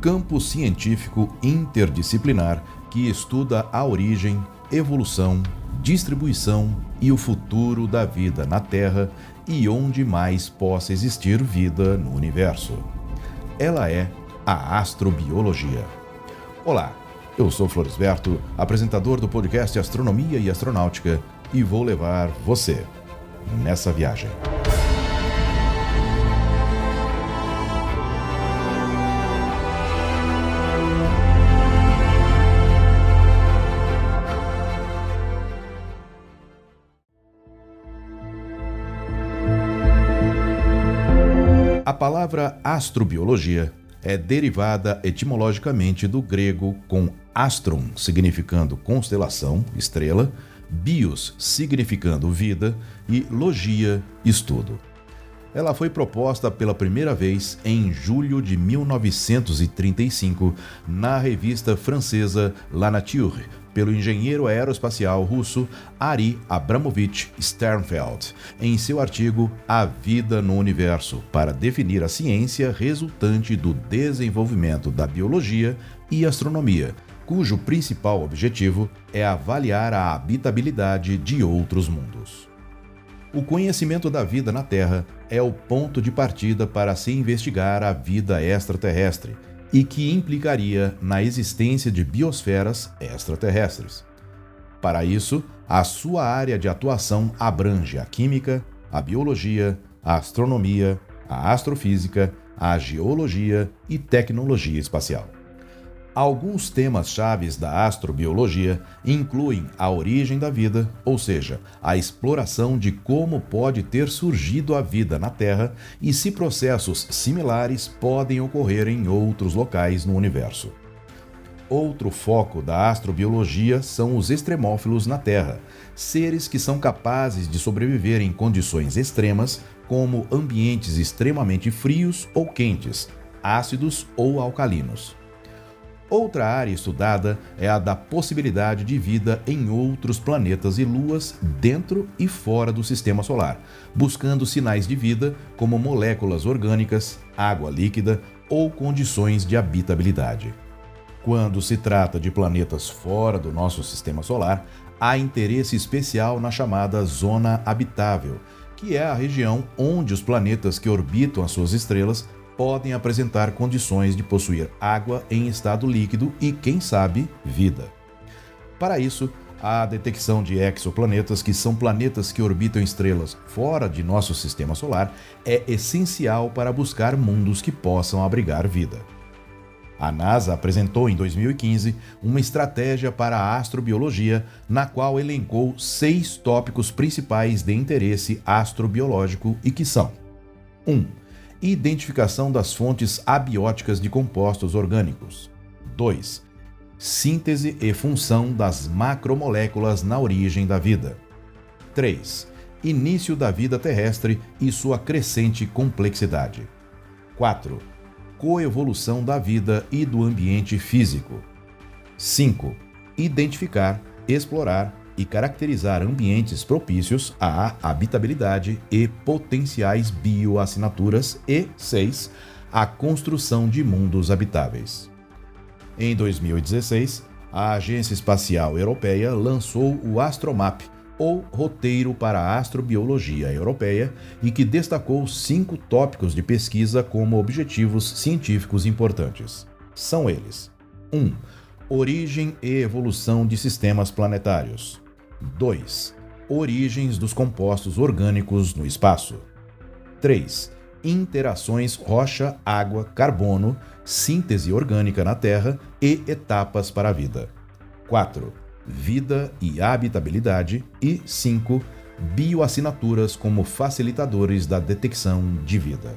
Campo científico interdisciplinar que estuda a origem, evolução, distribuição e o futuro da vida na Terra e onde mais possa existir vida no universo. Ela é a astrobiologia. Olá, eu sou Floresberto, apresentador do podcast Astronomia e Astronáutica, e vou levar você nessa viagem. Palavra astrobiologia é derivada etimologicamente do grego com astron, significando constelação, estrela, bios, significando vida, e logia, estudo. Ela foi proposta pela primeira vez em julho de 1935 na revista francesa La Nature, pelo engenheiro aeroespacial russo Ari Abramovich Sternfeld, em seu artigo A Vida no Universo, para definir a ciência resultante do desenvolvimento da biologia e astronomia, cujo principal objetivo é avaliar a habitabilidade de outros mundos. O conhecimento da vida na Terra é o ponto de partida para se investigar a vida extraterrestre e que implicaria na existência de biosferas extraterrestres. Para isso, a sua área de atuação abrange a química, a biologia, a astronomia, a astrofísica, a geologia e tecnologia espacial. Alguns temas chaves da astrobiologia incluem a origem da vida, ou seja, a exploração de como pode ter surgido a vida na Terra e se processos similares podem ocorrer em outros locais no universo. Outro foco da astrobiologia são os extremófilos na Terra, seres que são capazes de sobreviver em condições extremas, como ambientes extremamente frios ou quentes, ácidos ou alcalinos. Outra área estudada é a da possibilidade de vida em outros planetas e luas dentro e fora do sistema solar, buscando sinais de vida como moléculas orgânicas, água líquida ou condições de habitabilidade. Quando se trata de planetas fora do nosso sistema solar, há interesse especial na chamada zona habitável, que é a região onde os planetas que orbitam as suas estrelas podem apresentar condições de possuir água em estado líquido e, quem sabe, vida. Para isso, a detecção de exoplanetas, que são planetas que orbitam estrelas fora de nosso sistema solar, é essencial para buscar mundos que possam abrigar vida. A NASA apresentou em 2015 uma estratégia para a astrobiologia, na qual elencou seis tópicos principais de interesse astrobiológico e que são: 1. Um, identificação das fontes abióticas de compostos orgânicos. 2. Síntese e função das macromoléculas na origem da vida. 3. Início da vida terrestre e sua crescente complexidade. 4. Coevolução da vida e do ambiente físico. 5. Identificar, explorar e caracterizar ambientes propícios à habitabilidade e potenciais bioassinaturas e 6. A construção de mundos habitáveis. Em 2016, a Agência Espacial Europeia lançou o Astromap, ou Roteiro para a Astrobiologia Europeia, e que destacou cinco tópicos de pesquisa como objetivos científicos importantes. São eles: 1. Um, origem e evolução de sistemas planetários. 2. Origens dos compostos orgânicos no espaço. 3. interações rocha-água-carbono, síntese orgânica na Terra e etapas para a vida. 4. Vida e habitabilidade. E 5. Bioassinaturas como facilitadores da detecção de vida.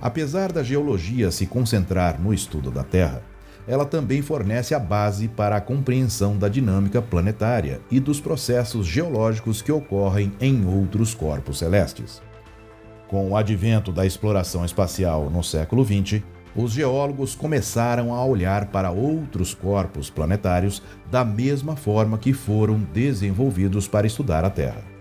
Apesar da geologia se concentrar no estudo da Terra, ela também fornece a base para a compreensão da dinâmica planetária e dos processos geológicos que ocorrem em outros corpos celestes. Com o advento da exploração espacial no século XX, os geólogos começaram a olhar para outros corpos planetários da mesma forma que foram desenvolvidos para estudar a Terra.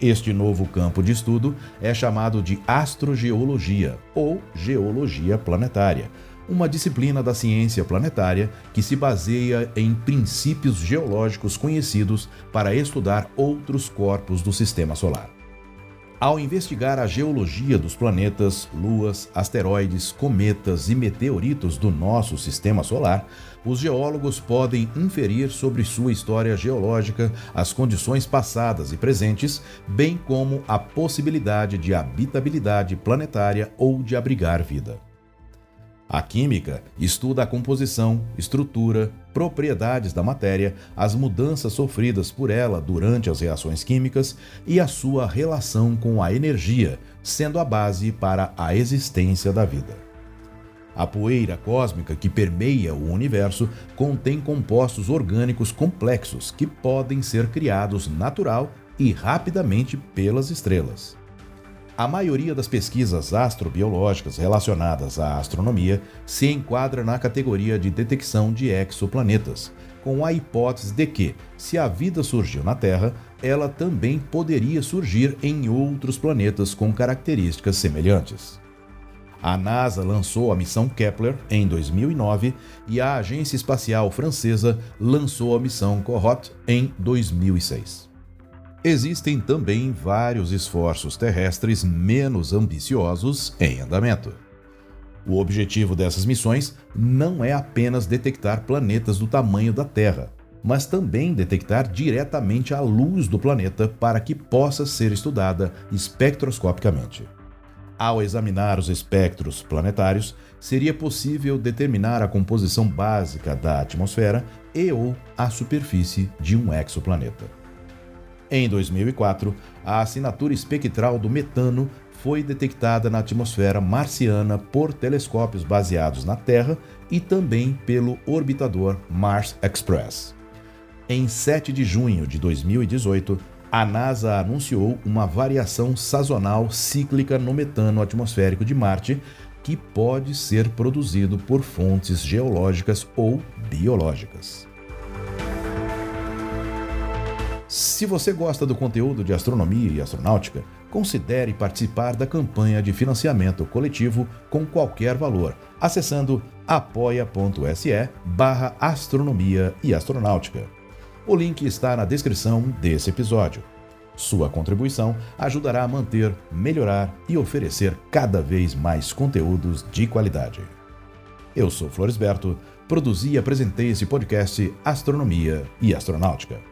Este novo campo de estudo é chamado de astrogeologia ou geologia planetária, uma disciplina da ciência planetária que se baseia em princípios geológicos conhecidos para estudar outros corpos do sistema solar. Ao investigar a geologia dos planetas, luas, asteroides, cometas e meteoritos do nosso sistema solar, os geólogos podem inferir sobre sua história geológica as condições passadas e presentes, bem como a possibilidade de habitabilidade planetária ou de abrigar vida. A química estuda a composição, estrutura, propriedades da matéria, as mudanças sofridas por ela durante as reações químicas e a sua relação com a energia, sendo a base para a existência da vida. A poeira cósmica que permeia o universo contém compostos orgânicos complexos que podem ser criados natural e rapidamente pelas estrelas. A maioria das pesquisas astrobiológicas relacionadas à astronomia se enquadra na categoria de detecção de exoplanetas, com a hipótese de que, se a vida surgiu na Terra, ela também poderia surgir em outros planetas com características semelhantes. A NASA lançou a missão Kepler em 2009 e a Agência Espacial Francesa lançou a missão Corot em 2006. Existem também vários esforços terrestres menos ambiciosos em andamento. O objetivo dessas missões não é apenas detectar planetas do tamanho da Terra, mas também detectar diretamente a luz do planeta para que possa ser estudada espectroscopicamente. Ao examinar os espectros planetários, seria possível determinar a composição básica da atmosfera e ou a superfície de um exoplaneta. Em 2004, a assinatura espectral do metano foi detectada na atmosfera marciana por telescópios baseados na Terra e também pelo orbitador Mars Express. Em 7 de junho de 2018, a NASA anunciou uma variação sazonal cíclica no metano atmosférico de Marte que pode ser produzido por fontes geológicas ou biológicas. Se você gosta do conteúdo de astronomia e astronáutica, considere participar da campanha de financiamento coletivo com qualquer valor, acessando apoia.se barra astronomia e astronáutica. O link está na descrição desse episódio. Sua contribuição ajudará a manter, melhorar e oferecer cada vez mais conteúdos de qualidade. Eu sou Floresberto, produzi e apresentei esse podcast Astronomia e Astronáutica.